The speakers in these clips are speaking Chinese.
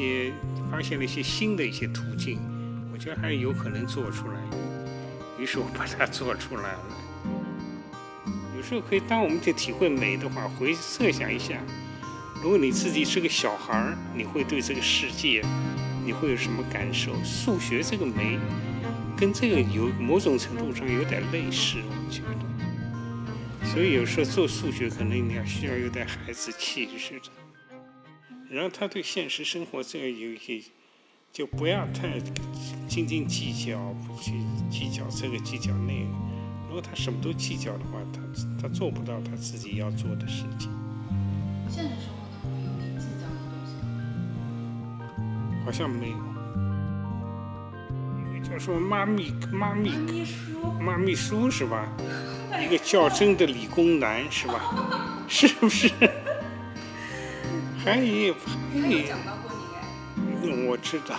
一些发现了一些新的一些途径，我觉得还有可能做出来。于是我把它做出来了。有时候可以，当我们去体会美的话，回设想一下，如果你自己是个小孩儿，你会对这个世界，你会有什么感受？数学这个美，跟这个有某种程度上有点类似，我觉得。所以有时候做数学，可能你要需要有点孩子气似的。然后他对现实生活这个有一些，就不要太斤斤计较，不去计较这个计较那个。如果他什么都计较的话，他他做不到他自己要做的事情。现实生活当中有你计较的东西吗？好像没有。一个叫什么妈咪妈咪妈咪叔是吧？一个较真的理工男是吧？是不是？还有他还有。有讲到过你哎。嗯，我知道，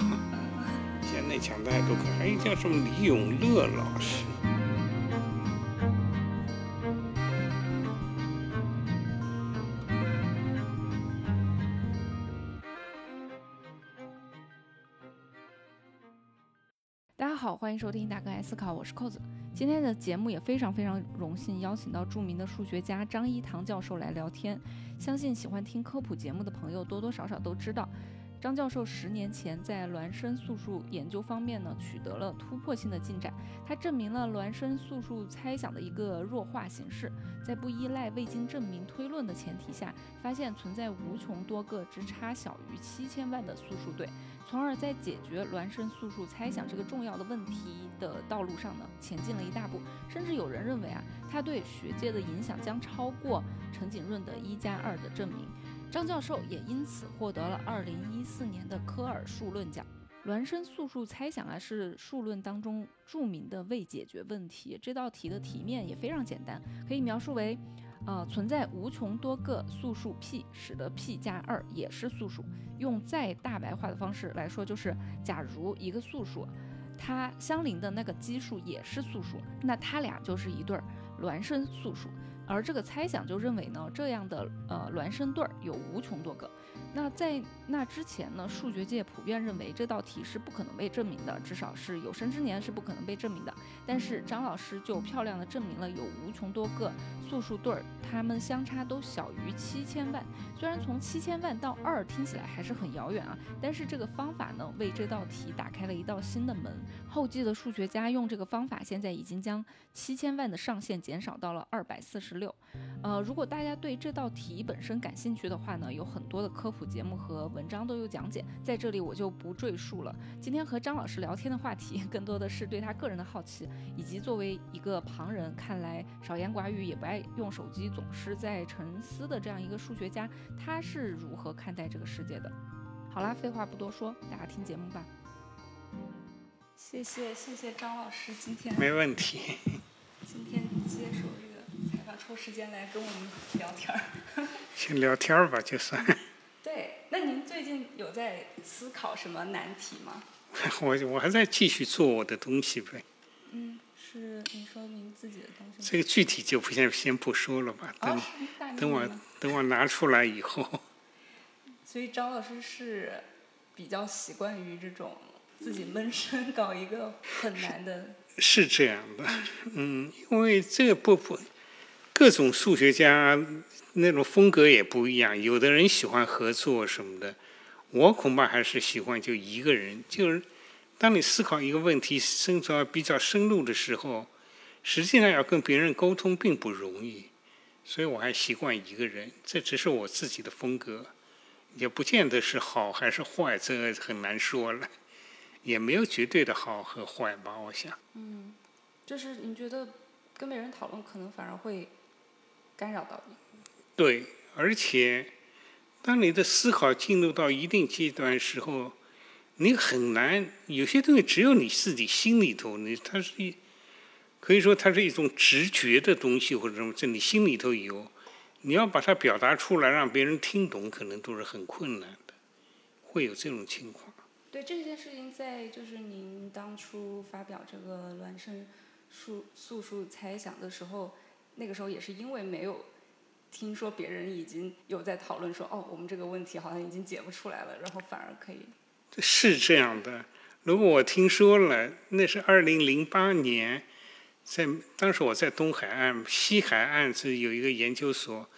现在抢的还都可，还有叫什么李永乐老师。欢迎收听大哥爱思考，我是扣子。今天的节目也非常非常荣幸邀请到著名的数学家张一堂教授来聊天。相信喜欢听科普节目的朋友多多少少都知道，张教授十年前在孪生素数研究方面呢取得了突破性的进展。他证明了孪生素数猜想的一个弱化形式，在不依赖未经证明推论的前提下，发现存在无穷多个之差小于七千万的素数对。从而在解决孪生素数猜想这个重要的问题的道路上呢，前进了一大步。甚至有人认为啊，他对学界的影响将超过陈景润的一加二的证明。张教授也因此获得了二零一四年的科尔数论奖。孪生素数猜想啊，是数论当中著名的未解决问题。这道题的题面也非常简单，可以描述为。呃，存在无穷多个素数 p，使得 p 加二也是素数。用再大白话的方式来说，就是假如一个素数，它相邻的那个奇数也是素数，那它俩就是一对儿孪生素数。而这个猜想就认为呢，这样的呃孪生对儿有无穷多个。那在那之前呢，数学界普遍认为这道题是不可能被证明的，至少是有生之年是不可能被证明的。但是张老师就漂亮的证明了有无穷多个素数对儿，它们相差都小于七千万。虽然从七千万到二听起来还是很遥远啊，但是这个方法呢，为这道题打开了一道新的门。后继的数学家用这个方法，现在已经将七千万的上限减少到了二百四十六。呃，如果大家对这道题本身感兴趣的话呢，有很多的科普节目和文章都有讲解，在这里我就不赘述了。今天和张老师聊天的话题，更多的是对他个人的好奇，以及作为一个旁人看来少言寡语，也不爱用手机，总是在沉思的这样一个数学家，他是如何看待这个世界的。好啦，废话不多说，大家听节目吧。谢谢谢谢张老师今天没问题。今天接受这个采访，抽时间来跟我们聊天儿。先聊天儿吧，就算。在思考什么难题吗？我我还在继续做我的东西呗。嗯，是您说您自己的东西？这个具体就不先先不说了吧，等、等我等我拿出来以后，所以张老师是比较习惯于这种自己闷声搞一个很难的。是这样的，嗯，因为这个不不，各种数学家那种风格也不一样，有的人喜欢合作什么的，我恐怕还是喜欢就一个人。就是当你思考一个问题深到比较深入的时候，实际上要跟别人沟通并不容易，所以我还习惯一个人。这只是我自己的风格，也不见得是好还是坏，这个很难说了。也没有绝对的好和坏吧，我想。嗯，就是你觉得跟别人讨论可能反而会干扰到你。对，而且当你的思考进入到一定阶段时候，你很难有些东西只有你自己心里头，你它是一可以说它是一种直觉的东西或者什么，在你心里头有，你要把它表达出来让别人听懂，可能都是很困难的，会有这种情况。对这件事情，在就是您当初发表这个孪生数素数猜想的时候，那个时候也是因为没有听说别人已经有在讨论说，哦，我们这个问题好像已经解不出来了，然后反而可以。是这样的，如果我听说了，那是二零零八年，在当时我在东海岸、西海岸是有一个研究所，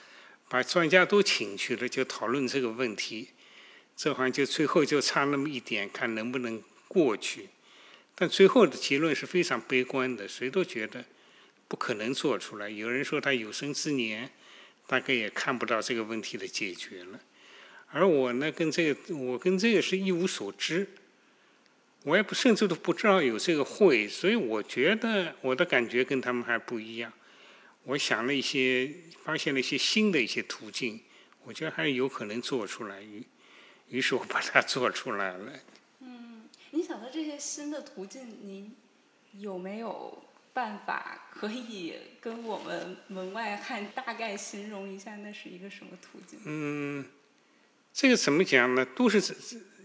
把专家都请去了，就讨论这个问题。这好像就最后就差那么一点，看能不能过去。但最后的结论是非常悲观的，谁都觉得不可能做出来。有人说他有生之年大概也看不到这个问题的解决了。而我呢，跟这个我跟这个是一无所知，我也不甚至都不知道有这个会，所以我觉得我的感觉跟他们还不一样。我想了一些，发现了一些新的一些途径，我觉得还是有可能做出来。于于是我把它做出来了。嗯，你想到这些新的途径，您有没有办法可以跟我们门外汉大概形容一下，那是一个什么途径？嗯。这个怎么讲呢？都是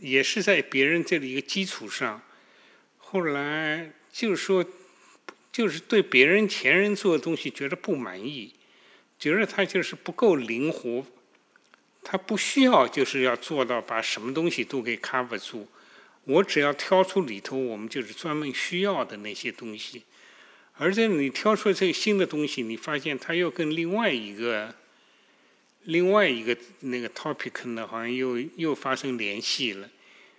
也是在别人这里一个基础上，后来就是说，就是对别人前人做的东西觉得不满意，觉得他就是不够灵活，他不需要就是要做到把什么东西都给 cover 住，我只要挑出里头我们就是专门需要的那些东西，而且你挑出来这个新的东西，你发现它又跟另外一个。另外一个那个 topic 呢，好像又又发生联系了，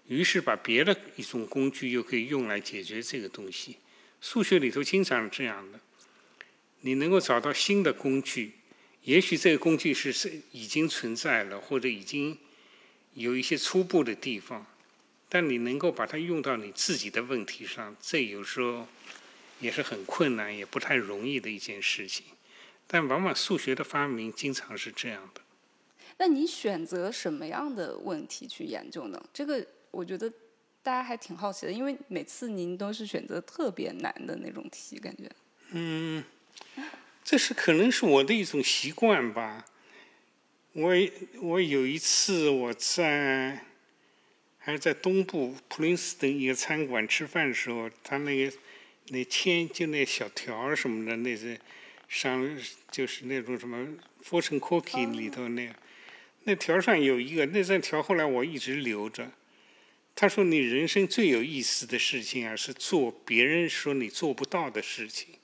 于是把别的一种工具又可以用来解决这个东西。数学里头经常这样的，你能够找到新的工具，也许这个工具是是已经存在了，或者已经有一些初步的地方，但你能够把它用到你自己的问题上，这有时候也是很困难，也不太容易的一件事情。但往往数学的发明经常是这样的。那你选择什么样的问题去研究呢？这个我觉得大家还挺好奇的，因为每次您都是选择特别难的那种题，感觉。嗯，这是可能是我的一种习惯吧。我我有一次我在还是在东部普林斯顿一个餐馆吃饭的时候，他那个那签就那小条什么的那些。上就是那种什么 fortune cookie 里头那，那条上有一个那张条，后来我一直留着。他说：“你人生最有意思的事情啊，是做别人说你做不到的事情。”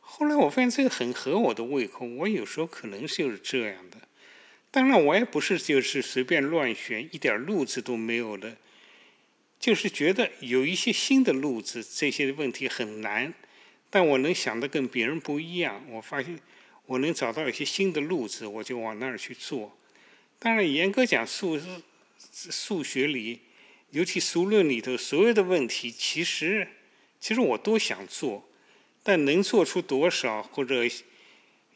后来我发现这个很合我的胃口，我有时候可能就是这样的。当然，我也不是就是随便乱选，一点路子都没有的，就是觉得有一些新的路子，这些问题很难。但我能想的跟别人不一样，我发现我能找到一些新的路子，我就往那儿去做。当然，严格讲数数学里，尤其数论里头所有的问题，其实其实我都想做，但能做出多少或者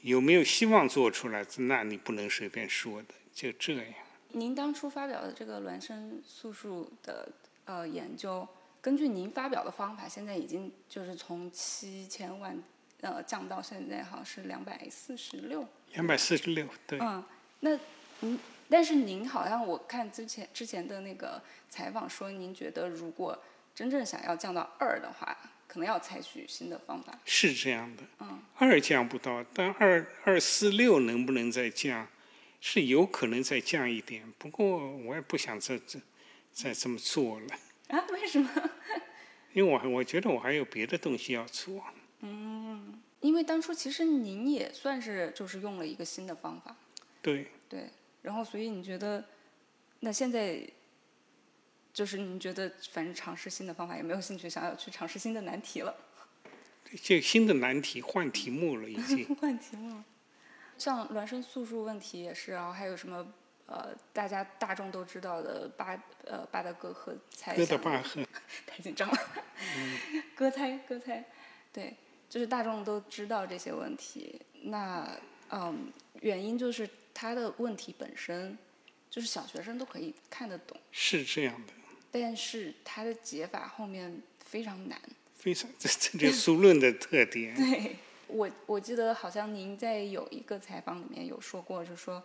有没有希望做出来，那你不能随便说的。就这样。您当初发表的这个孪生素数的呃研究。根据您发表的方法，现在已经就是从七千万呃降到现在好像是两百四十六。两百四十六，对。嗯，那您但是您好像我看之前之前的那个采访说，您觉得如果真正想要降到二的话，可能要采取新的方法。是这样的。嗯。二降不到，但二二四六能不能再降，是有可能再降一点。不过我也不想再再再这么做了。啊？为什么？因为我我觉得我还有别的东西要做。嗯，因为当初其实您也算是就是用了一个新的方法。对。对，然后所以你觉得，那现在就是你觉得反正尝试新的方法也没有兴趣，想要去尝试新的难题了。这新的难题换题目了，已经。换题目。像孪生素数问题也是，然后还有什么？呃，大家大众都知道的巴呃巴德哥和猜想，太紧张了。嗯哥猜哥猜，对，就是大众都知道这些问题。那嗯，原因就是他的问题本身，就是小学生都可以看得懂。是这样的。但是他的解法后面非常难。非常，这这就是数论的特点。对，我我记得好像您在有一个采访里面有说过，就说。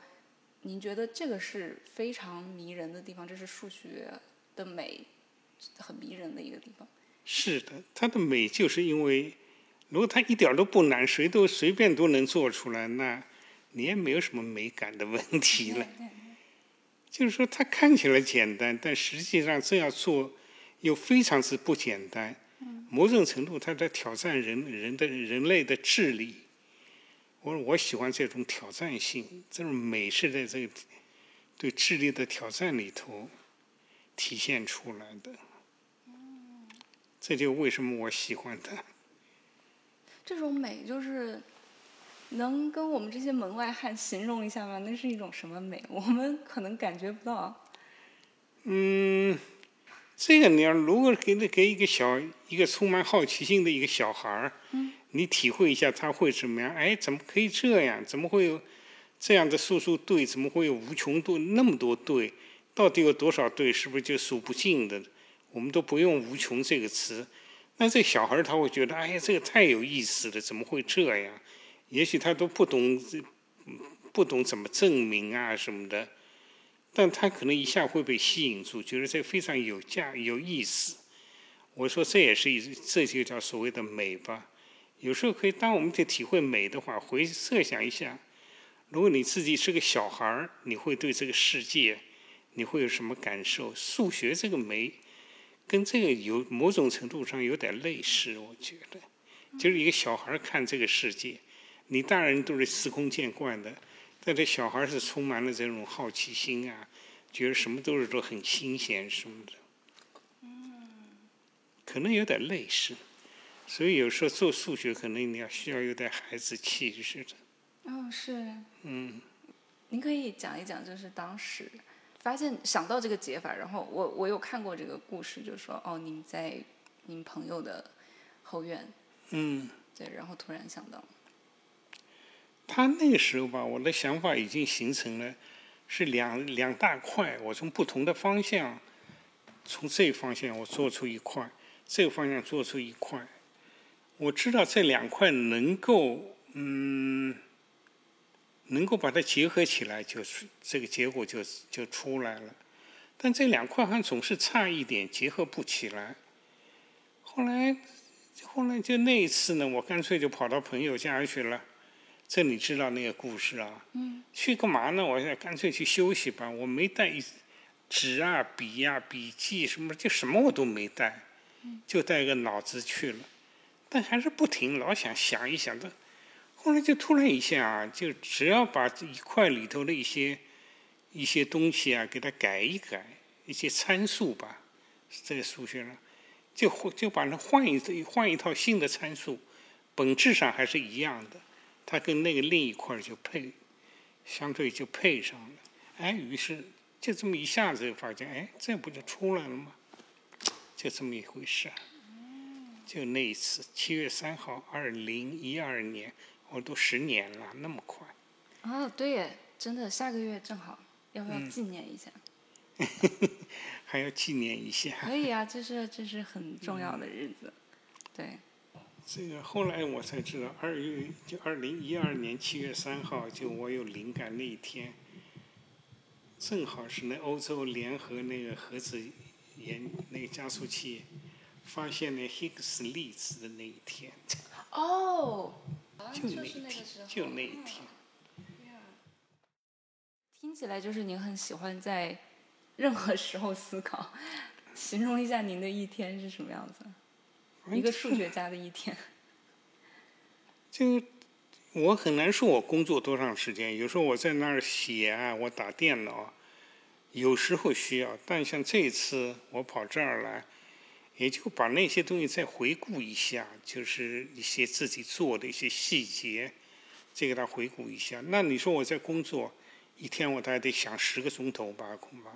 您觉得这个是非常迷人的地方，这是数学的美，很迷人的一个地方。是的，它的美就是因为，如果它一点都不难，谁都随便都能做出来，那你也没有什么美感的问题了。就是说，它看起来简单，但实际上这样做又非常之不简单。某种程度，它在挑战人人的人类的智力。我我喜欢这种挑战性，这种美是在这个对智力的挑战里头体现出来的。这就为什么我喜欢它。这种美就是能跟我们这些门外汉形容一下吗？那是一种什么美？我们可能感觉不到。嗯，这个你要如果给你给一个小一个充满好奇心的一个小孩儿，你体会一下他会怎么样？哎，怎么可以这样？怎么会有这样的数数对？怎么会有无穷多那么多对？到底有多少对？是不是就数不尽的？我们都不用“无穷”这个词，那这小孩他会觉得，哎呀，这个太有意思了，怎么会这样？也许他都不懂，不懂怎么证明啊什么的，但他可能一下会被吸引住，觉得这非常有价、有意思。我说这也是一，这就叫所谓的美吧。有时候可以，当我们在体会美的话，回设想一下，如果你自己是个小孩儿，你会对这个世界，你会有什么感受？数学这个美。跟这个有某种程度上有点类似，我觉得，就是一个小孩看这个世界，你大人都是司空见惯的，但这小孩是充满了这种好奇心啊，觉得什么都是都很新鲜什么的，可能有点类似，所以有时候做数学可能你要需要有点孩子气似的。哦，是。嗯。您可以讲一讲，就是当时。发现想到这个解法，然后我我有看过这个故事，就是说哦，您在您朋友的后院，嗯，对，然后突然想到，他那个时候吧，我的想法已经形成了，是两两大块，我从不同的方向，从这方向我做出一块，这个方向做出一块，我知道这两块能够嗯。能够把它结合起来，就是这个结果就就出来了。但这两块好像总是差一点，结合不起来。后来，后来就那一次呢，我干脆就跑到朋友家去了。这你知道那个故事啊？嗯。去干嘛呢？我想干脆去休息吧。我没带纸啊、笔啊、笔记什么，就什么我都没带，就带个脑子去了。但还是不停，老想想一想的。后来就突然一下啊，就只要把这一块里头的一些一些东西啊，给它改一改，一些参数吧，在数学上，就就把它换一换一套新的参数，本质上还是一样的，它跟那个另一块就配，相对就配上了。哎，于是就这么一下子就发现，哎，这不就出来了吗？就这么一回事。就那一次，七月三号，二零一二年。我都十年了，那么快。哦，对耶，真的，下个月正好，要不要纪念一下？还要纪念一下。可以啊，这是这是很重要的日子，对。这个后来我才知道，二月就二零一二年七月三号，就我有灵感那一天，正好是那欧洲联合那个核子研那个加速器发现那 Higgs 粒子的那一天。哦。就那一天，就那一天。听起来就是您很喜欢在任何时候思考。形容一下您的一天是什么样子？一个数学家的一天。就 我很难说，我工作多长时间。有时候我在那儿写啊，我打电脑，有时候需要。但像这次我跑这儿来。也就把那些东西再回顾一下，就是一些自己做的一些细节，再给他回顾一下。那你说我在工作一天，我大概得想十个钟头吧，恐怕，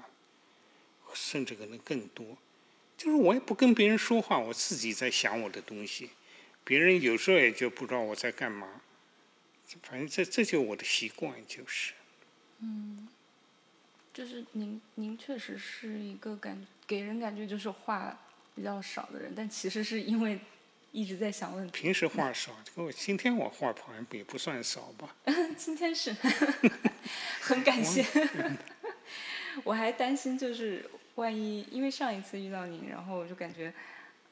甚至可能更多。就是我也不跟别人说话，我自己在想我的东西，别人有时候也就不知道我在干嘛。反正这这就我的习惯，就是。嗯，就是您您确实是一个感给人感觉就是话。比较少的人，但其实是因为一直在想问题。平时话少，我今天我话好像也不算少吧。今天是，很感谢。我还担心就是万一，因为上一次遇到你，然后我就感觉，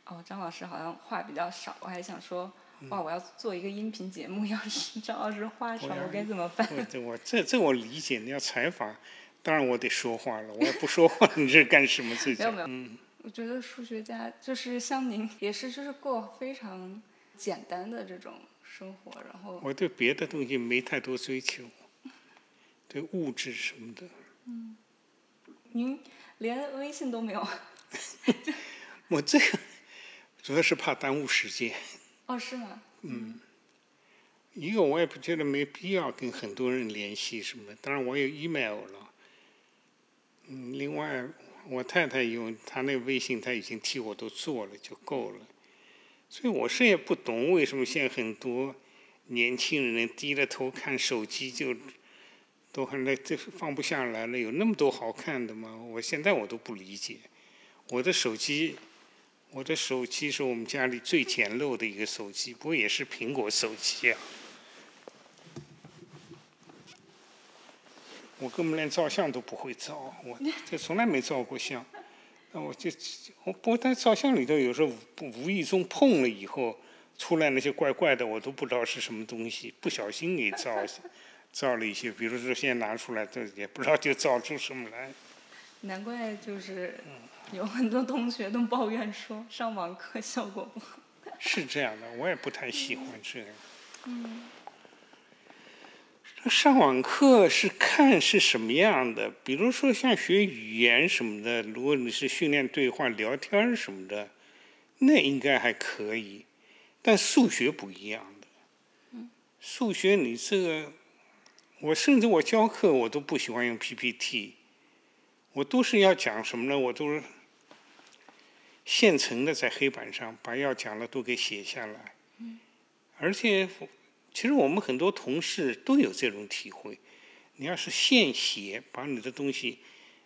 哦，张老师好像话比较少，我还想说哇，我要做一个音频节目，要是张老师话少，我该怎么办？我这我这这我理解，你要采访，当然我得说话了，我要不说话，你这干什么这叫没有没有，嗯我觉得数学家就是像您，也是就是过非常简单的这种生活，然后我对别的东西没太多追求，对物质什么的，嗯您连微信都没有。我这个主要是怕耽误时间。哦，是吗？嗯一个我也不觉得没必要跟很多人联系什么，当然我有 email 了。嗯，另外我太太有她那个微信，她已经替我都做了，就够了。所以我是也不懂为什么现在很多年轻人低着头看手机就都很那这放不下来了，有那么多好看的吗？我现在我都不理解。我的手机，我的手机是我们家里最简陋的一个手机，不过也是苹果手机啊。我根本连照相都不会照，我这从来没照过相。那我就我不过在照相里头，有时候无无意中碰了以后，出来那些怪怪的，我都不知道是什么东西，不小心给照照了一些，比如说现在拿出来，这也不知道就造出什么来。难怪就是有很多同学都抱怨说上网课效果不好。是这样的，我也不太喜欢这样。这上网课是看是什么样的，比如说像学语言什么的，如果你是训练对话、聊天什么的，那应该还可以。但数学不一样的，数学你这个，我甚至我教课我都不喜欢用 PPT，我都是要讲什么呢？我都是现成的在黑板上把要讲的都给写下来，而且其实我们很多同事都有这种体会。你要是现写，把你的东西，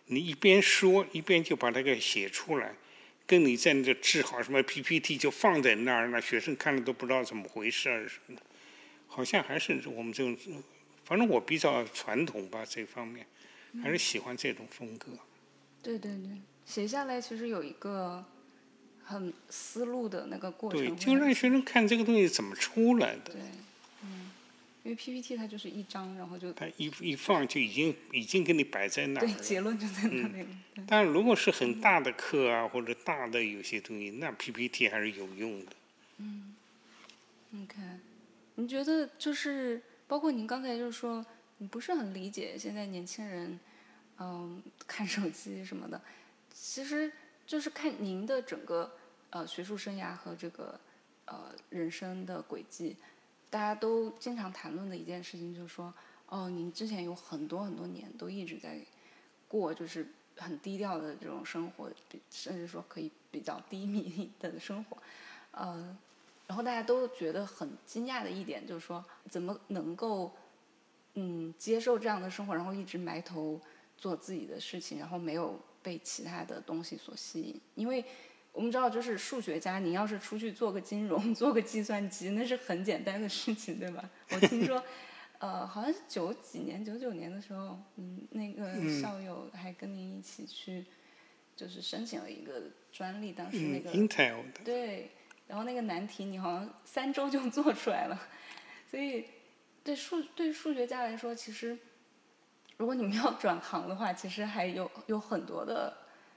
你一边说一边就把它给写出来，跟你在那个制好什么 PPT 就放在那儿，那学生看了都不知道怎么回事儿什么的。好像还是我们这种，反正我比较传统吧，这方面还是喜欢这种风格。对对对，写下来其实有一个很思路的那个过程对，就让学生看这个东西怎么出来的。对，嗯，因为 PPT 它就是一张，然后就它一一放就已经已经给你摆在那儿对。结论就在那里了。对但如果是很大的课啊，或者大的有些东西，那 PPT 还是有用的。嗯 OK，你觉得就是包括您刚才就是说，你不是很理解现在年轻人，嗯，看手机什么的，其实就是看您的整个呃学术生涯和这个呃人生的轨迹，大家都经常谈论的一件事情就是说，哦，您之前有很多很多年都一直在过就是很低调的这种生活，甚至说可以比较低迷的生活，呃。然后大家都觉得很惊讶的一点就是说，怎么能够嗯接受这样的生活，然后一直埋头做自己的事情，然后没有被其他的东西所吸引？因为我们知道，就是数学家，你要是出去做个金融、做个计算机，那是很简单的事情，对吧？我听说，呃，好像是九几年、九九年的时候，嗯，那个校友还跟您一起去，就是申请了一个专利，当时那嗯个、，Intel 的，对，然后那个难题你好像三周就 做出来了，所以对数对数学家来说，其实如果你们要 转行的话，其实还有有很多的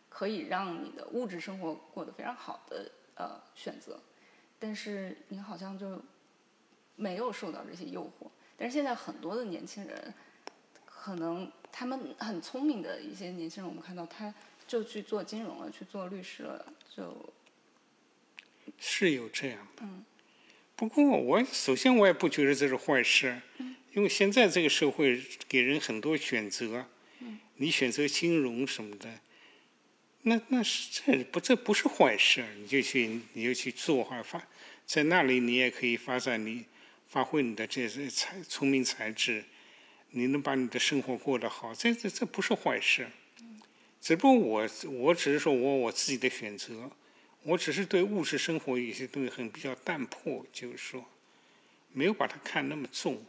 可以让你的物质生活过得非常好的呃选择，但是你好像就没有受到这些诱惑。但是现在很多的年轻人，可能他们很聪明的一些年轻人，我们看到他就去做金融了，去做律师了，就是有这样的。嗯不过我首先我也不觉得这是坏事，因为现在这个社会给人很多选择，你选择金融什么的，那那是这不这不是坏事，你就去你就去做哈发，在那里你也可以发展你发挥你的这些才聪明才智，你能把你的生活过得好，这这这不是坏事。只不过我我只是说我我自己的选择。我只是对物质生活有些东西很比较淡薄，就是说，没有把它看那么重。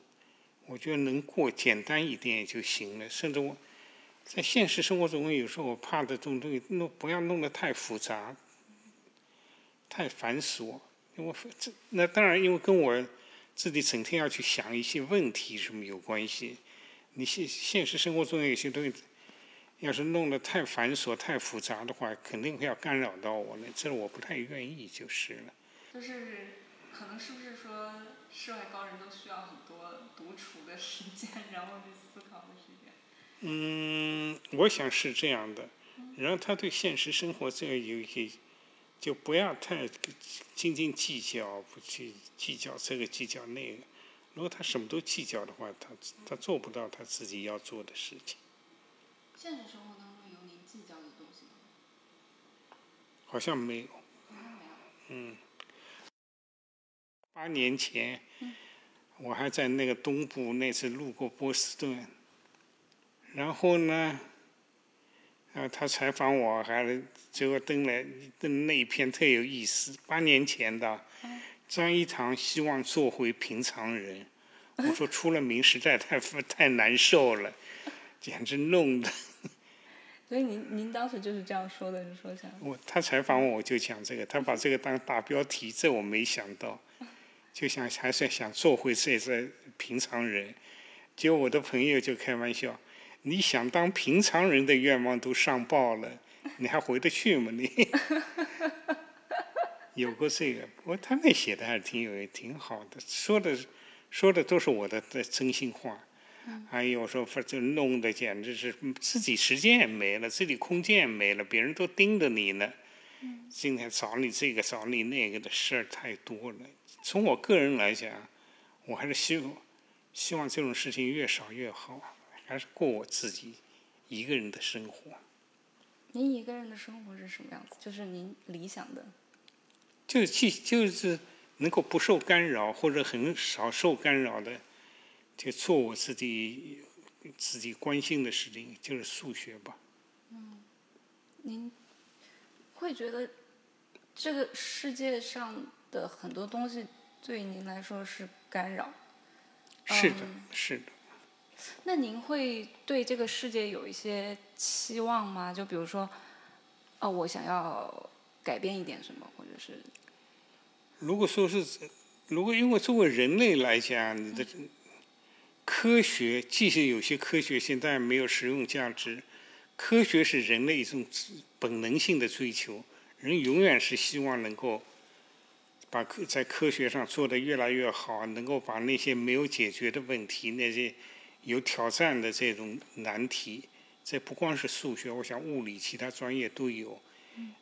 我觉得能过简单一点就行了。甚至我在现实生活中，有时候我怕的这种东西弄不要弄得太复杂、太繁琐。我这那当然，因为跟我自己整天要去想一些问题什么有关系。你现现实生活中有些东西，要是弄得太繁琐、太复杂的话，肯定会要干扰到我了，这我不太愿意就是了。就是可能是不是说世外高人都需要很多独处的时间，然后去思考的时间？嗯，我想是这样的。然后他对现实生活这个有一些，就不要太斤斤计较，不去计较这个计较那个。如果他什么都计较的话，他他做不到他自己要做的事情。现实生活当中有您计较的东西吗？好像没有。好像没有。嗯。八年前，我还在那个东部，那次路过波士顿，然后呢，啊，他采访我，还结果登了登那一篇特有意思。八年前的，张一堂希望做回平常人，我说出了名实在太 太难受了，简直弄的。所以您您当时就是这样说的，你说想我他采访我，我就讲这个，他把这个当大标题，这我没想到，就想还是想做回这这平常人。结果我的朋友就开玩笑，你想当平常人的愿望都上报了，你还回得去吗？你 有过这个，不过他那写的还是挺有挺好的，说的说的都是我的的真心话。哎呦，我说反正弄得简直是自己时间也没了，自己空间也没了，别人都盯着你呢。今天找你这个找你那个的事儿太多了。从我个人来讲，我还是希望希望这种事情越少越好，还是过我自己一个人的生活。您一个人的生活是什么样子？就是您理想的。就是既就是能够不受干扰，或者很少受干扰的。就做我自己自己关心的事情，就是数学吧。嗯，您会觉得这个世界上的很多东西对您来说是干扰？是的，是的。那您会对这个世界有一些期望吗？就比如说，哦，我想要改变一点什么，或者是？如果说是，如果因为作为人类来讲，你的。科学，即使有些科学现在没有实用价值，科学是人类一种本能性的追求。人永远是希望能够把科在科学上做得越来越好，能够把那些没有解决的问题、那些有挑战的这种难题，这不光是数学，我想物理其他专业都有，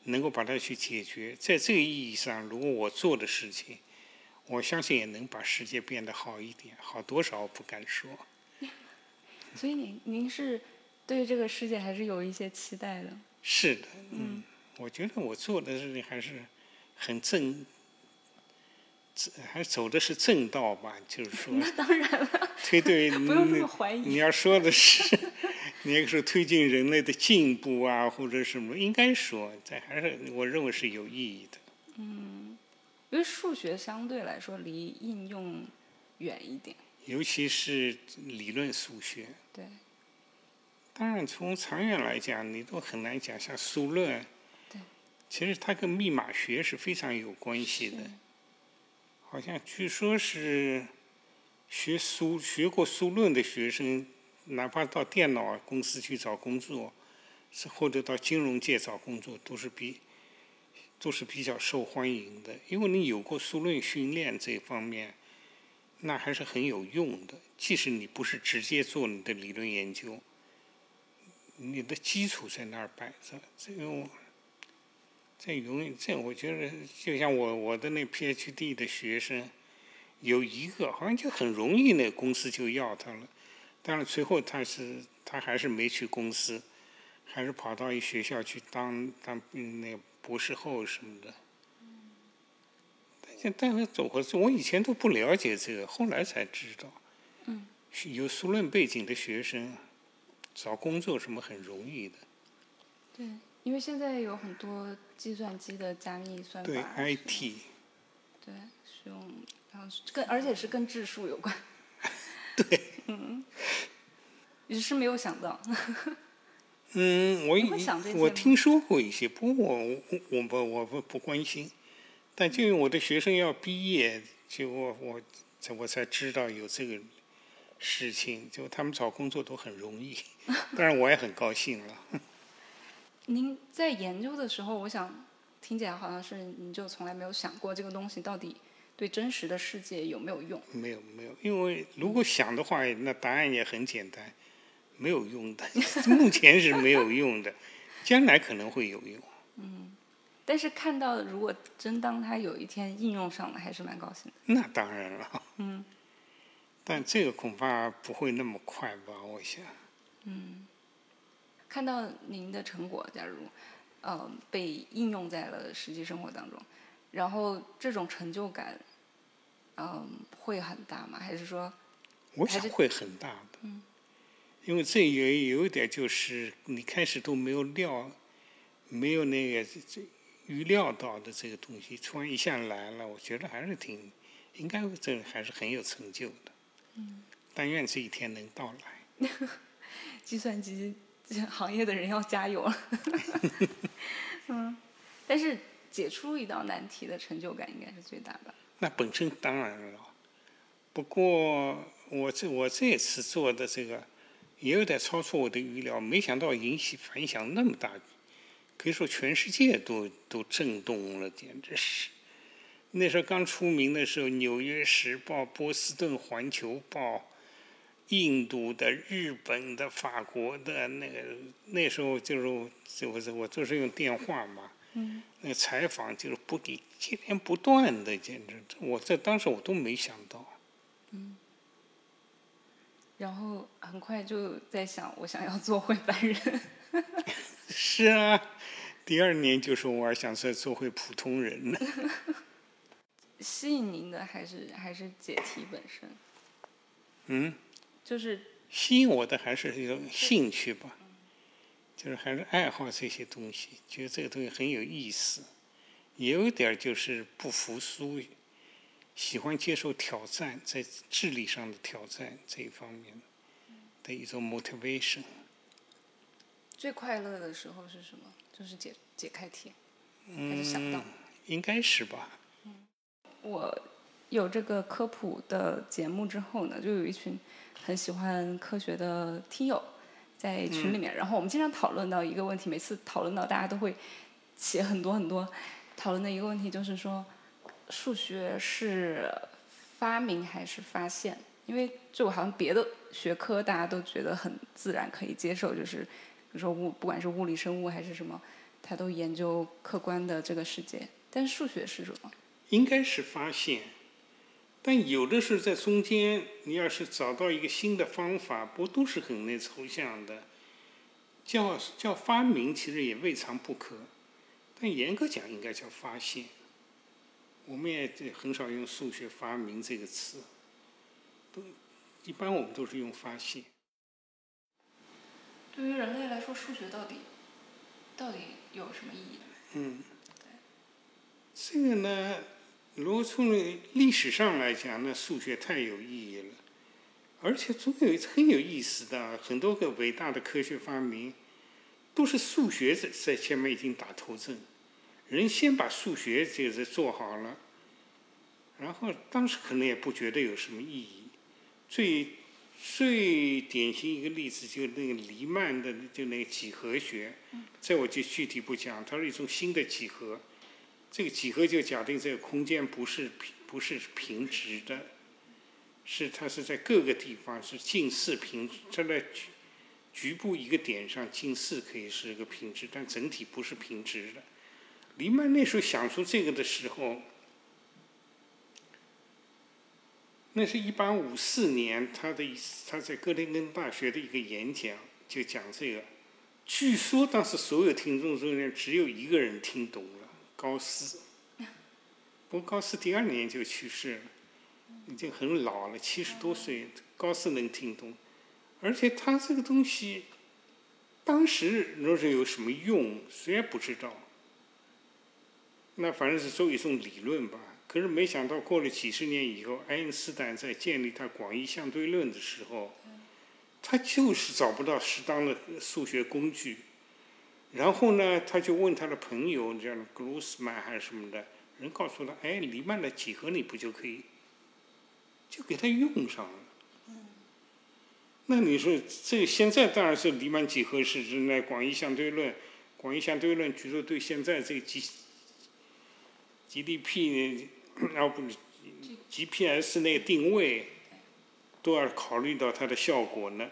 能够把它去解决。在这个意义上，如果我做的事情，我相信也能把世界变得好一点，好多少不敢说。所以您您是对这个世界还是有一些期待的？是的，嗯，我觉得我做的事情还是很正，还走的是正道吧，就是说。那当然了。推对，不用那么怀疑。你要说的是，你要说推进人类的进步啊，或者什么，应该说，这还是我认为是有意义的。嗯。因为数学相对来说离应用远一点，尤其是理论数学。对。当然，从长远来讲，你都很难讲像数论。对。其实它跟密码学是非常有关系的。好像据说是学数学过数论的学生，哪怕到电脑公司去找工作，是或者到金融界找工作，都是比。都是比较受欢迎的，因为你有过数论训练这方面，那还是很有用的。即使你不是直接做你的理论研究，你的基础在那儿摆着。这个，这永远这，我觉得就像我我的那 PhD 的学生，有一个好像就很容易，那公司就要他了。当然，最后他是他还是没去公司，还是跑到一学校去当当那。博士后什么的，但但是走过我以前都不了解这个，后来才知道，有数论背景的学生找工作什么很容易的。对，因为现在有很多计算机的加密算法。对 IT。对，是用然后跟而且是跟质数有关。对。嗯。也是没有想到。嗯，我我听说过一些，不过我我不我不不关心，但就因为我的学生要毕业，就我我我才知道有这个事情，就他们找工作都很容易，当然我也很高兴了。您在研究的时候，我想听起来好像是你就从来没有想过这个东西到底对真实的世界有没有用？没有没有，因为如果想的话，那答案也很简单，没有用的，目前是没有用的，将来可能会有用。嗯但是看到如果真当它有一天应用上了，还是蛮高兴的。那当然了。嗯。但这个恐怕不会那么快吧？我想。嗯看到您的成果，假如呃被应用在了实际生活当中，然后这种成就感，嗯、会很大吗？还是说，我想会很大的。因为这也有一点就是你开始都没有料，没有那个这这预料到的这个东西，突然一下来了，我觉得还是挺应该这还是很有成就的。嗯。但愿这一天能到来。计算机这行业的人要加油了。嗯，但是解出一道难题的成就感应该是最大的？那本身当然了，不过我这我这次做的这个也有点超出我的预料，没想到引起反响那么大，可以说全世界都都震动了，简直是。那时候刚出名的时候，《纽约时报》、波士顿环球报、印度的、日本的、法国的那个，那时候就是就是我就是用电话嘛，嗯那个采访就是不给接连不断的，简直，我在当时我都没想到。然后很快就在想，我想要做回凡人。是啊，第二年就说我想再做回普通人呢。吸引您的还是还是解题本身，嗯，就是吸引我的还是一种兴趣吧，就是还是爱好这些东西，觉得这个东西很有意思，也有点就是不服输，喜欢接受挑战，在智力上的挑战这一方面的一种 motivation。最快乐的时候是什么？就是解解开题，还是想到。嗯，应该是吧。我有这个科普的节目之后呢，就有一群很喜欢科学的听友在群里面，然后我们经常讨论到一个问题，每次讨论到大家都会写很多很多讨论的一个问题，就是说数学是发明还是发现？因为就好像别的学科大家都觉得很自然可以接受，就是比如说物，不管是物理、生物还是什么，它都研究客观的这个世界，但数学是什么？应该是发现，但有的是在中间，你要是找到一个新的方法，不都是很那抽象的，叫叫发明，其实也未尝不可，但严格讲应该叫发现。我们也很少用数学发明这个词，都一般我们都是用发现。对于人类来说，数学到底到底有什么意义？嗯，这个呢，如果从历史上来讲，那数学太有意义了，而且总有很有意思的，很多个伟大的科学发明，都是数学在在前面已经打头阵，人先把数学就是做好了，然后当时可能也不觉得有什么意义，最最典型一个例子就是那个黎曼的就那个几何学，这我就具体不讲，它是一种新的几何。这个几何就假定这个空间不是平不是平直的，是它是在各个地方是近似平直，它在局局部一个点上近似可以是个平直，但整体不是平直的。黎曼那时候想出这个的时候，那是一八五四年，他的他在哥林根大学的一个演讲就讲这个。据说当时所有听众中间只有一个人听懂了，高斯。不过高斯第二年就去世了，已经很老了，七十多岁。高斯能听懂，而且他这个东西，当时若是有什么用，谁也不知道。那反正是作为一种理论吧。可是没想到过了几十年以后，爱因斯坦在建立他广义相对论的时候，他就是找不到适当的数学工具。然后呢，他就问他的朋友，这样的格鲁斯曼还是什么的，人告诉他，哎，黎曼的几何你不就可以，就给他用上了。那你说这现在当然是黎曼几何是指那广义相对论，广义相对论据说对现在这个 G GDP 啊不 GPS 那个定位都要考虑到它的效果呢。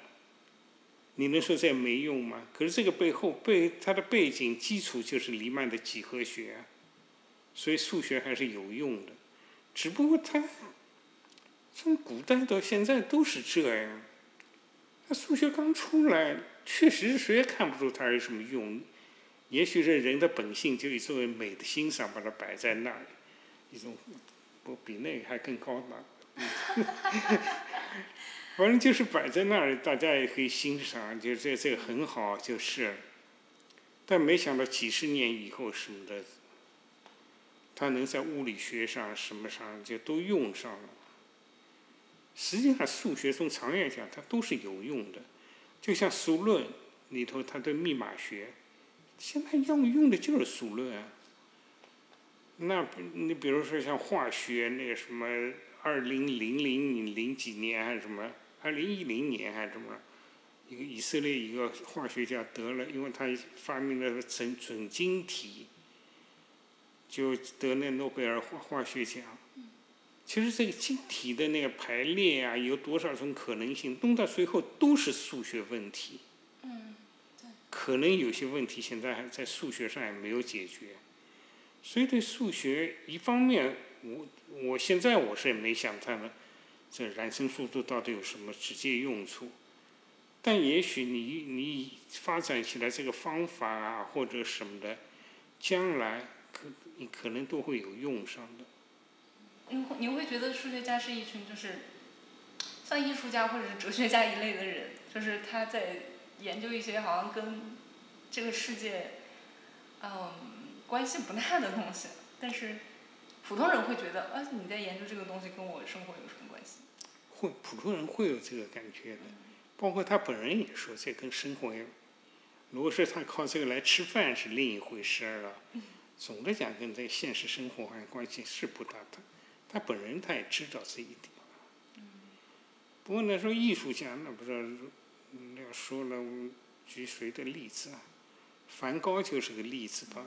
你能说这没用吗？可是这个背后背它的背景基础就是黎曼的几何学啊，所以数学还是有用的，只不过它从古代到现在都是这样。那数学刚出来，确实谁也看不出它有什么用。也许是人的本性，就以作为美的欣赏，把它摆在那儿，一种不比那个还更高档。反正就是摆在那儿，大家也可以欣赏，就这这个很好，就是。但没想到几十年以后什么的，它能在物理学上什么上就都用上了。实际上，数学从长远讲，它都是有用的。就像数论里头，它的密码学，现在用用的就是数论啊。那你比如说像化学那个什么，二零零零零几年还是什么？二零一零年还是什么？一个以色列一个化学家得了，因为他发明了准准晶体，就得那诺贝尔化化学奖。其实这个晶体的那个排列啊，有多少种可能性，弄到最后都是数学问题。可能有些问题现在还在数学上也没有解决，所以对数学一方面，我我现在我是也没想它了。这燃烧速度到底有什么直接用处？但也许你你发展起来这个方法啊，或者什么的，将来可你可能都会有用上的。你会你会觉得数学家是一群就是像艺术家或者是哲学家一类的人，就是他在研究一些好像跟这个世界嗯关系不大的东西，但是普通人会觉得，啊你在研究这个东西跟我生活有什么关系？会普通人会有这个感觉的，包括他本人也说，这跟生活，如果说他靠这个来吃饭是另一回事了。总的讲，跟这现实生活好像关系是不大的。他本人他也知道这一点。不过呢，说艺术家，那不知道要说了，举谁的例子啊？梵高就是个例子吧。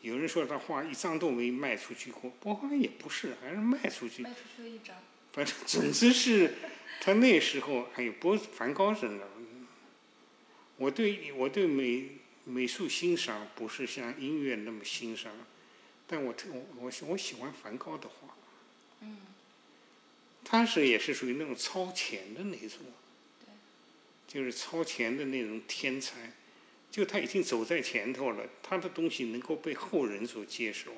有人说他画一张都没卖出去过，不过好像也不是，还是卖出去。卖出去了一张。反正总之是，他那时候哎呦，不梵高是的，我对我对美美术欣赏不是像音乐那么欣赏，但我特我我我喜欢梵高的画。嗯。他是也是属于那种超前的那种。就是超前的那种天才，就他已经走在前头了，他的东西能够被后人所接受，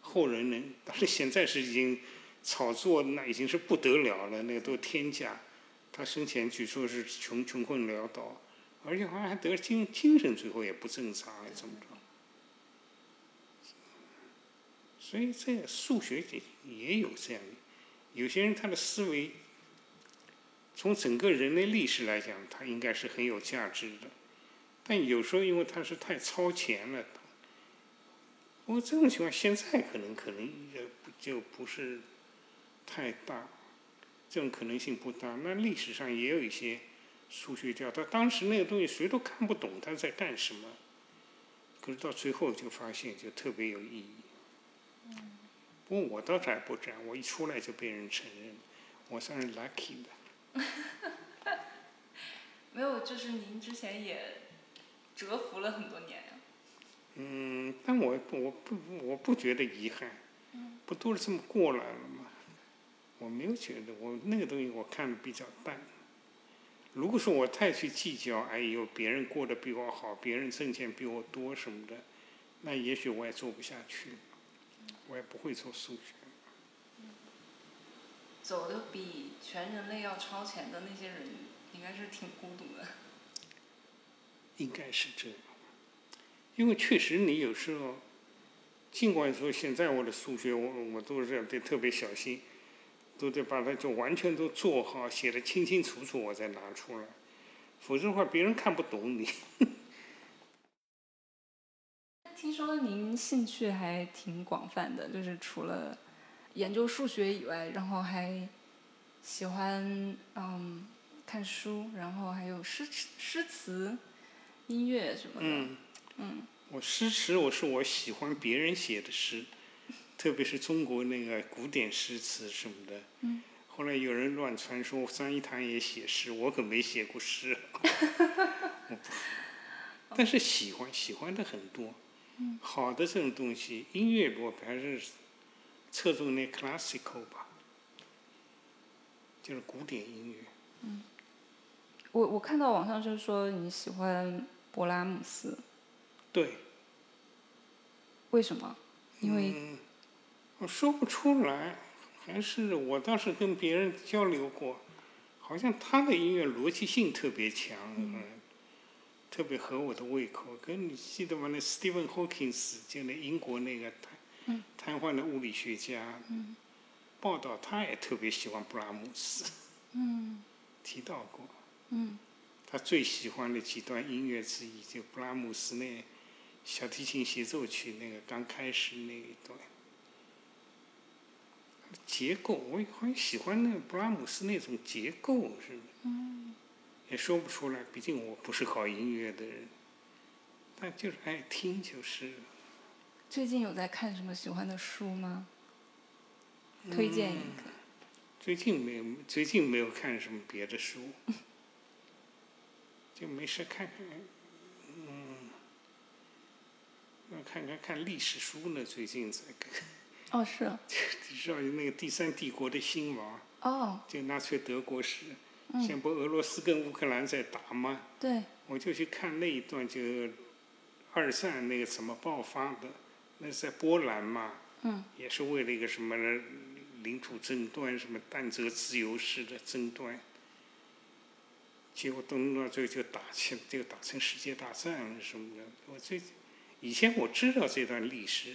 后人能，但是现在是已经。炒作那已经是不得了了，那个都天价。他生前据说是穷穷困潦倒，而且好像还得精精神，最后也不正常，还怎么着？所以这数学也也有这样，有些人他的思维，从整个人类历史来讲，它应该是很有价值的。但有时候因为它是太超前了，不过这种情况现在可能可能也就不是。太大，这种可能性不大。那历史上也有一些数学家，他当时那个东西谁都看不懂他在干什么，可是到最后就发现就特别有意义。不过我倒是还不这样，我一出来就被人承认，我算是 lucky 的。没有，就是您之前也蛰伏了很多年呀。嗯，但我我不我不觉得遗憾，不都是这么过来了吗？我没有觉得，我那个东西我看的比较淡。如果说我太去计较，哎呦，别人过得比我好，别人挣钱比我多什么的，那也许我也做不下去，我也不会做数学。走的比全人类要超前的那些人，应该是挺孤独的。应该是这样，因为确实你有时候，尽管说现在我的数学我我都是得特别小心。都得把它就完全都做好，写的清清楚楚，我再拿出来，否则的话别人看不懂你。听说您兴趣还挺广泛的，就是除了研究数学以外，然后还喜欢嗯看书，然后还有诗词诗词、音乐什么的。嗯，嗯我诗词我是我喜欢别人写的诗，特别是中国那个古典诗词什么的。嗯。后来有人乱传说张一堂也写诗，我可没写过诗。我不，但是喜欢喜欢的很多。嗯好的这种东西，音乐我还是侧重那 classical 吧，就是古典音乐。我我看到网上就是说你喜欢勃拉姆斯，对。为什么？因为嗯，我说不出来，还是我倒是跟别人交流过，好像他的音乐逻辑性特别强，嗯，特别合我的胃口。跟你记得吗？那 Stephen Hawking 就那英国那个瘫瘫痪的物理学家，报道他也特别喜欢布拉姆斯，嗯 提到过。嗯他最喜欢的几段音乐之一，就布拉姆斯那小提琴协奏曲那个刚开始那一段。结构，我也很喜欢那个布拉姆斯那种结构，是的。也说不出来，毕竟我不是搞音乐的人，但就是爱听就是。最近有在看什么喜欢的书吗？推荐一个。最近没有，最近没有看什么别的书，就没事看看，嗯，要看看看历史书呢。最近在看，哦，是啊。你知道那个第三帝国的兴亡，哦，就纳粹德国时，嗯。现在不俄罗斯跟乌克兰在打吗？对，我就去看那一段，就二战那个怎么爆发的，那是在波兰嘛，嗯。也是为了一个什么领土争端，什么但泽自由式的争端，结果弄到最后就打起，就打成世界大战了什么的。我最以前我知道这段历史，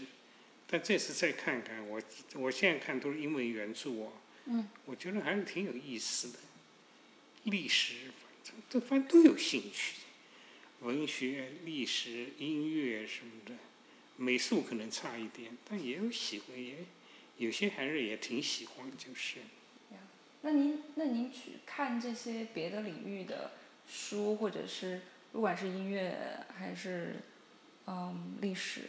但这次再看看，我我现在看都是英文原著啊，嗯我觉得还是挺有意思的。历史，反正都反正都有兴趣，文学、历史、音乐什么的，美术可能差一点，但也有喜欢，也有些还是也挺喜欢，就是。那您那您去看这些别的领域的书，或者是不管是音乐还是嗯历史，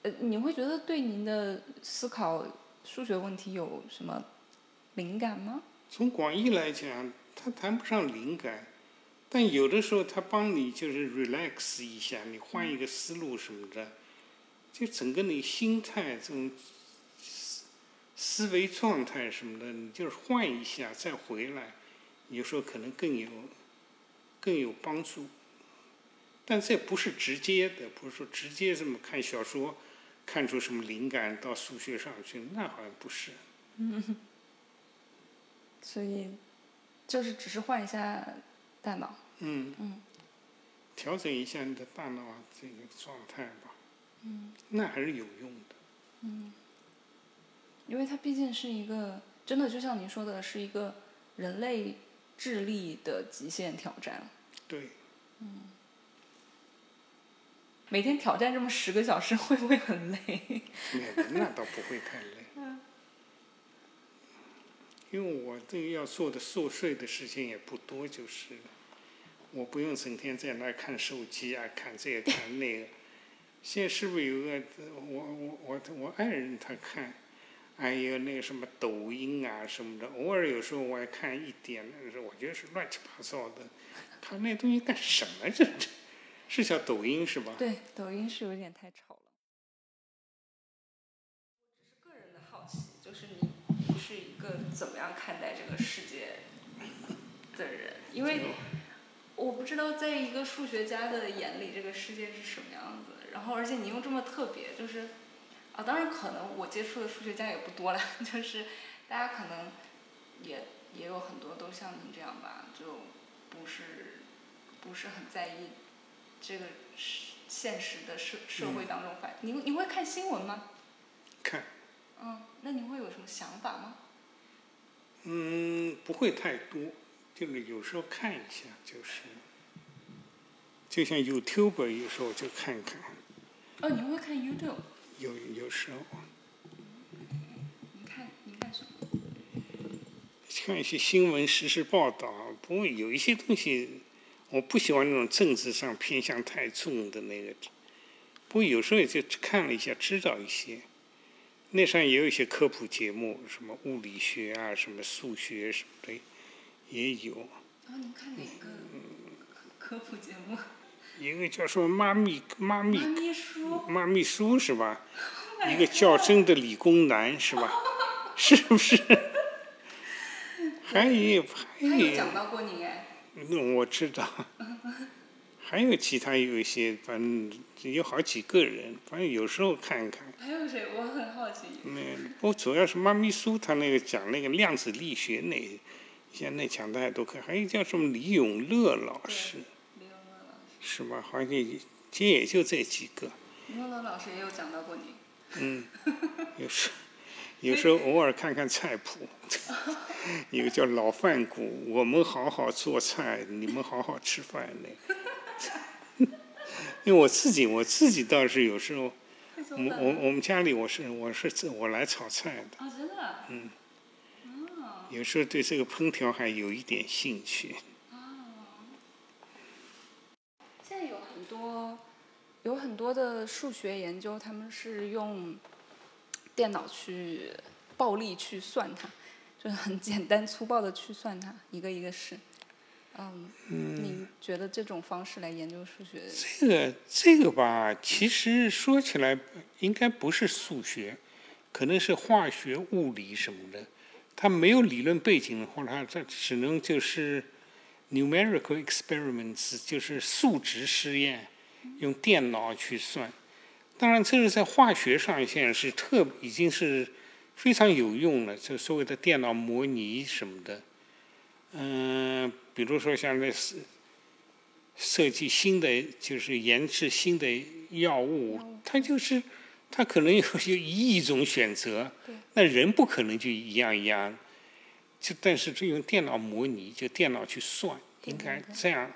呃，你会觉得对您的思考数学问题有什么灵感吗？从广义来讲，它谈不上灵感，但有的时候它帮你就是 relax 一下，你换一个思路什么的，就整个你心态这种思思维状态什么的，你就是换一下再回来，有时候可能更有更有帮助。但这不是直接的，不是说直接这么看小说看出什么灵感到数学上去，那好像不是。嗯所以就是只是换一下大脑。嗯，嗯调整一下你的大脑这个状态吧，嗯，那还是有用的。因为它毕竟是一个真的，就像您说的，是一个人类智力的极限挑战。对，每天挑战这么十个小时，会不会很累？那那倒不会太累。因为我这个要做的琐碎的事情也不多，就是我不用整天在那儿看手机啊，看这个看那个。现在是不是有个我我我我爱人他看，还有那个什么抖音啊什么的，偶尔有时候我也看一点，但是我觉得是乱七八糟的，看那东西干什么？这这是叫抖音是吧？对，抖音是有点太吵了。我只是个人的好奇，就是你你是一个怎么样看待这个世界的人？因为我不知道在一个数学家的眼里，这个世界是什么样子。然后，而且你又这么特别，就是啊，当然可能我接触的数学家也不多了，就是大家可能也也有很多都像您这样吧，就不是不是很在意这个是现实的社社会当中发。你你会看新闻吗？看，嗯，那你会有什么想法吗？嗯，不会太多，就是有时候看一下，就是，就像 YouTube 有时候就看一看，哦，你会看 YouTube？有有时候你看你看什么？看一些新闻实时事报道，不过有一些东西我不喜欢那种政治上偏向太重的那个。不过有时候也就看了一下，知道一些。那上也有一些科普节目，什么物理学啊，什么数学什么的，也有。哦，你看哪个科普节目？一个叫什么妈咪妈咪妈咪叔。妈咪叔是吧？一个较真的理工男是吧？是不是？还有还他有有，讲到过你哎。那我知道。还有其他有一些，反正有好几个人，反正有时候看看。还有谁？我很好奇。那我主要是妈咪叔他那个讲那个量子力学那，现在讲大家都看，还有叫什么李永乐老师，是吧？好像也其实也就这几个。李永乐老师也有讲到过你。嗯，有时有时候偶尔看看菜谱，有个叫老饭骨，我们好好做菜，你们好好吃饭那。因为我自己我自己倒是有时候，我我我们家里我是我是自我来炒菜的，哦，真的。嗯。哦。有时候对这个烹调还有一点兴趣。现在有很多，有很多的数学研究，他们是用电脑去暴力去算它，就是很简单粗暴的去算它，一个一个试。嗯，你觉得这种方式来研究数学？这个这个吧，其实说起来应该不是数学，可能是化学、物理什么的。它没有理论背景的话，它这只能就是 numerical experiments，就是数值实验，用电脑去算。当然，这是在化学上现在是特已经是非常有用了，就所谓的电脑模拟什么的。嗯，比如说像那设设计新的，就是研制新的药物，它就是它可能有有一亿种选择，那人不可能就一样一样，就但是就用电脑模拟，就电脑去算，应该这样，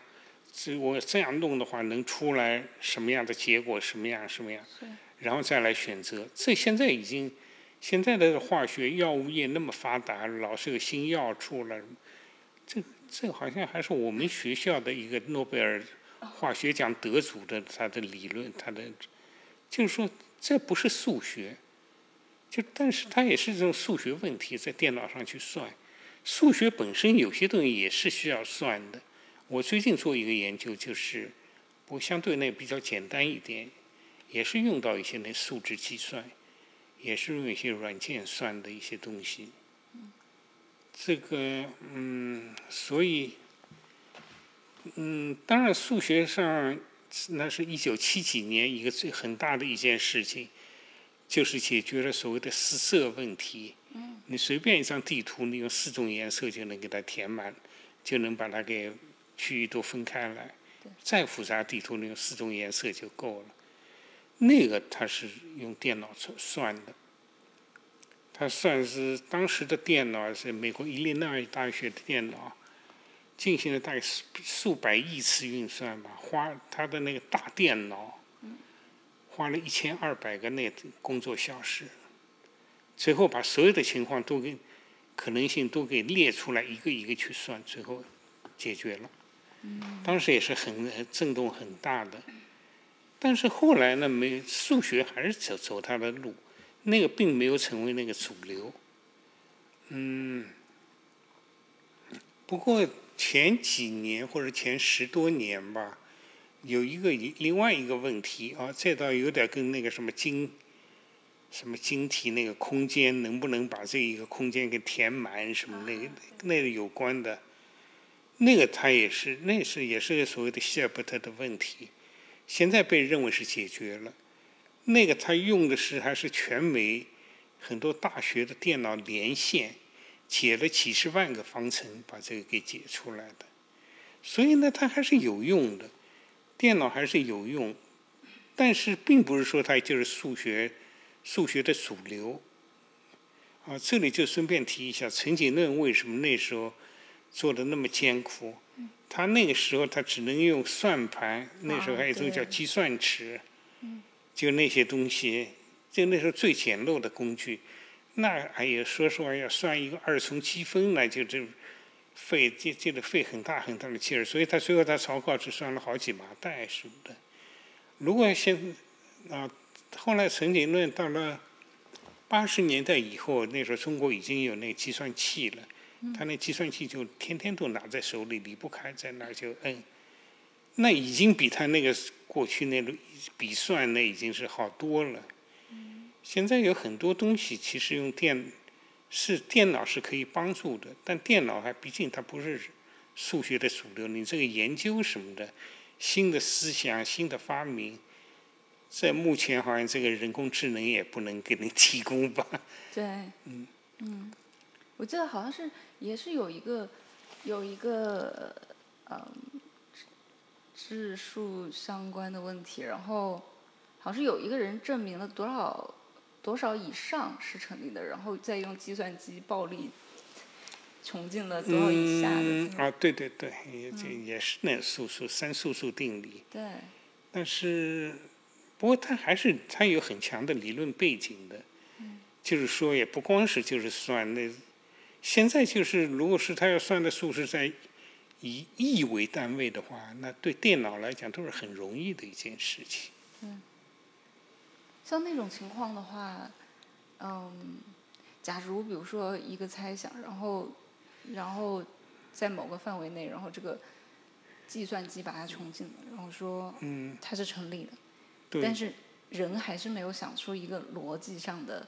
这我这样弄的话，能出来什么样的结果，什么样什么样，然后再来选择。这现在已经，现在的化学药物业那么发达，老是有新药出来。这这好像还是我们学校的一个诺贝尔化学奖得主的他的理论，他的就是说这不是数学，就但是他也是这种数学问题，在电脑上去算。数学本身有些东西也是需要算的。我最近做一个研究，就是我相对那比较简单一点，也是用到一些那数值计算，也是用一些软件算的一些东西。这个嗯，所以嗯，当然数学上那是一九七几年一个最很大的一件事情，就是解决了所谓的四色问题。嗯。你随便一张地图，你用四种颜色就能给它填满，就能把它给区域都分开来。再复杂地图，那有四种颜色就够了。那个它是用电脑算算的。它算是当时的电脑是美国伊利诺伊大学的电脑，进行了大概数数百亿次运算吧，花它的那个大电脑，花了一千二百个那工作小时，最后把所有的情况都给可能性都给列出来，一个一个去算，最后解决了。当时也是很震动很大的，但是后来呢，没数学还是走走他的路。那个并没有成为那个主流，嗯，不过前几年或者前十多年吧，有一个另外一个问题啊，这倒有点跟那个什么晶，什么晶体那个空间能不能把这一个空间给填满什么那个那个有关的，那个它也是那是也是所谓的希尔伯特的问题，现在被认为是解决了。那个他用的是还是全美很多大学的电脑连线，解了几十万个方程，把这个给解出来的。所以呢，它还是有用的，电脑还是有用，但是并不是说它就是数学数学的主流。啊，这里就顺便提一下，陈景润为什么那时候做的那么艰苦？他那个时候他只能用算盘，那时候还有一种叫计算尺。就那些东西，就那时候最简陋的工具，那哎呀，说实话要算一个二重积分，那就这费这这个费很大很大的劲儿，所以他最后他草稿只算了好几麻袋什么的。如果现啊，后来陈景论到了八十年代以后，那时候中国已经有那计算器了，他那计算器就天天都拿在手里，离不开，在那儿就摁。那已经比他那个过去那种笔算那已经是好多了。现在有很多东西其实用电是电脑是可以帮助的，但电脑还毕竟它不是数学的主流。你这个研究什么的，新的思想、新的发明，在目前好像这个人工智能也不能给你提供吧？对，嗯嗯，我记得好像是也是有一个有一个呃质数相关的问题，然后好像是有一个人证明了多少多少以上是成立的，然后再用计算机暴力穷尽了多少以下的嗯。啊，对对对，也这也是那素数三素数定理。对，但是，不过它还是它有很强的理论背景的，就是说也不光是就是算那，现在就是如果是他要算的数是在以亿为单位的话，那对电脑来讲都是很容易的一件事情。像那种情况的话，嗯，假如比如说一个猜想，然后然后在某个范围内，然后这个计算机把它穷尽了，然后说嗯，它是成立的，对，但是人还是没有想出一个逻辑上的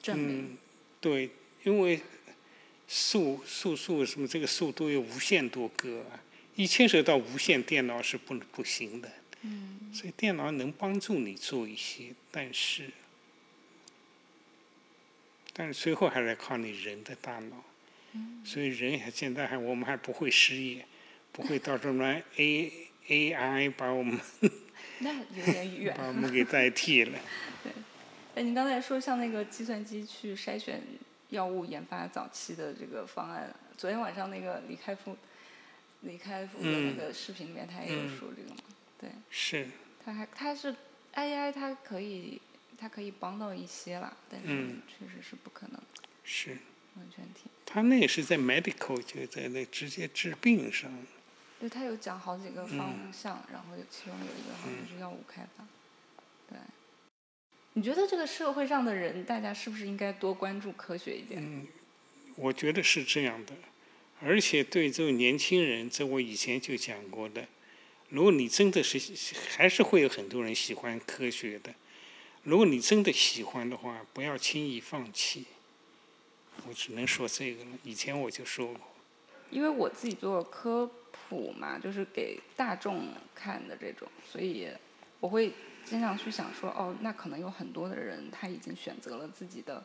证明。嗯，对，因为数数数什么这个数都有无限多个啊，一牵扯到无线，电脑是不不行的。嗯所以电脑能帮助你做一些，但是，但是最后还是靠你人的大脑。嗯所以人还现在还我们还不会失业，不会到时候来 A A I 把我们那有点远。把我们给代替了。对哎，你刚才说像那个计算机去筛选药物研发早期的这个方案，昨天晚上那个李开复，李开复的那嗯。个视频里面他也有嗯。说这个嘛，对，是，他还他是 AI 它可以它可以帮到一些啦，但是嗯。确实是不可能是，完全替。他那也是在 medical 就在那直接治病上。对他有讲好几个嗯。方向，然后有其中有一个好像是药物开发。对，你觉得这个社会上的人，大家是不是应该多关注科学一点？嗯，我觉得是这样的，而且对这种年轻人，这我以前就讲过的，如果你真的是还是会有很多人喜欢科学的，如果你真的喜欢的话，不要轻易放弃。我只能说这个了，以前我就说过，因为我自己做科普嘛，就是给大众看的这种，所以我会经常去想说，哦，那可能有很多的人他已经选择了自己的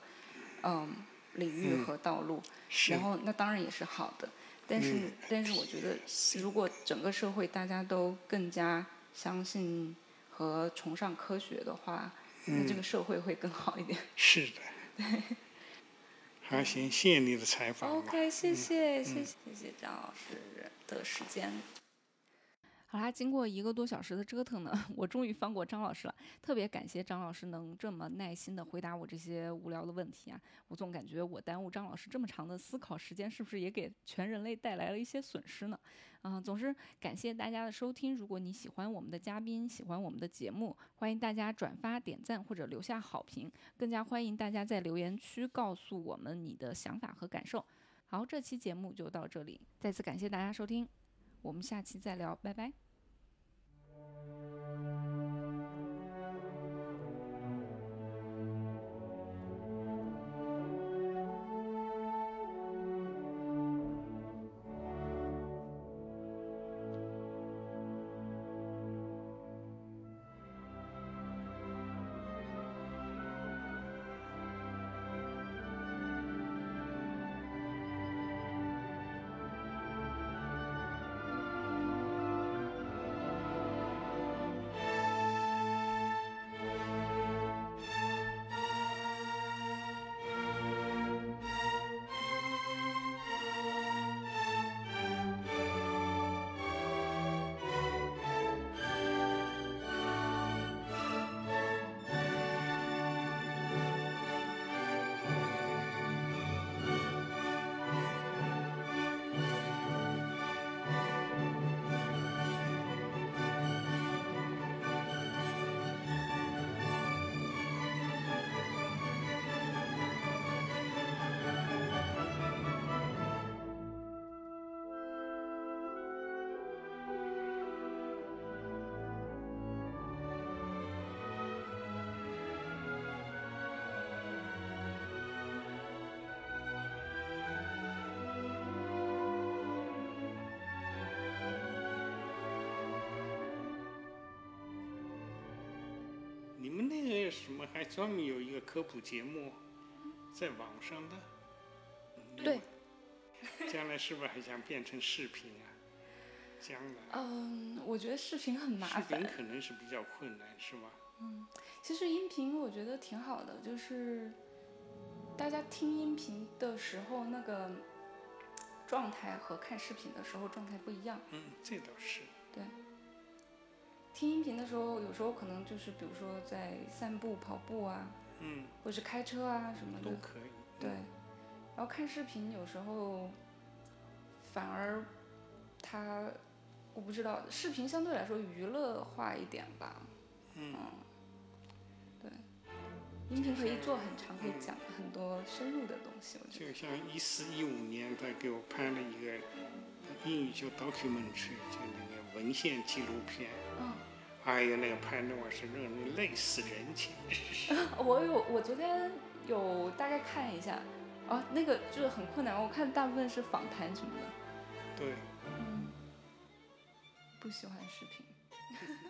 嗯领域嗯和道路，是然后那当然也是好的，但是、嗯但是我觉得，如果整个社会大家都更加相信和崇尚科学的话，那这个社会会更好一点。是的。对。还，行，谢谢你的采访。OK，谢谢、谢谢谢谢张老师的时间。好啦，经过一个多小时的折腾呢，我终于放过张老师了。特别感谢张老师能这么耐心的回答我这些无聊的问题啊！我总感觉我耽误张老师这么长的思考时间，是不是也给全人类带来了一些损失呢？嗯、总之感谢大家的收听。如果你喜欢我们的嘉宾，喜欢我们的节目，欢迎大家转发、点赞或者留下好评。更加欢迎大家在留言区告诉我们你的想法和感受。好，这期节目就到这里，再次感谢大家收听，我们下期再聊，拜拜。那个什么还专门有一个科普节目，在网上的。对。将来是不是还想变成视频啊？将来。嗯，我觉得视频很麻烦。视频可能是比较困难，是吧？嗯，其实音频我觉得挺好的，就是大家听音频的时候那个状态和看视频的时候状态不一样。嗯，这倒是。对。听音频的时候，有时候可能就是比如说在散步、跑步啊，嗯，或者是开车啊什么的都可以。对。然后看视频有时候反而它，我不知道，视频相对来说娱乐化一点吧。嗯。对。音频可以做很长，可以讲很多深入的东西。我觉得。就像一四一五年，他给我拍了一个英语叫 documentary，就那个文献纪录片。嗯。哎呀，那个拍的我是让人累死人。我有，我昨天有大概看一下。哦，那个就是很困难，我看大部分是访谈什么的。对。嗯。不喜欢视频。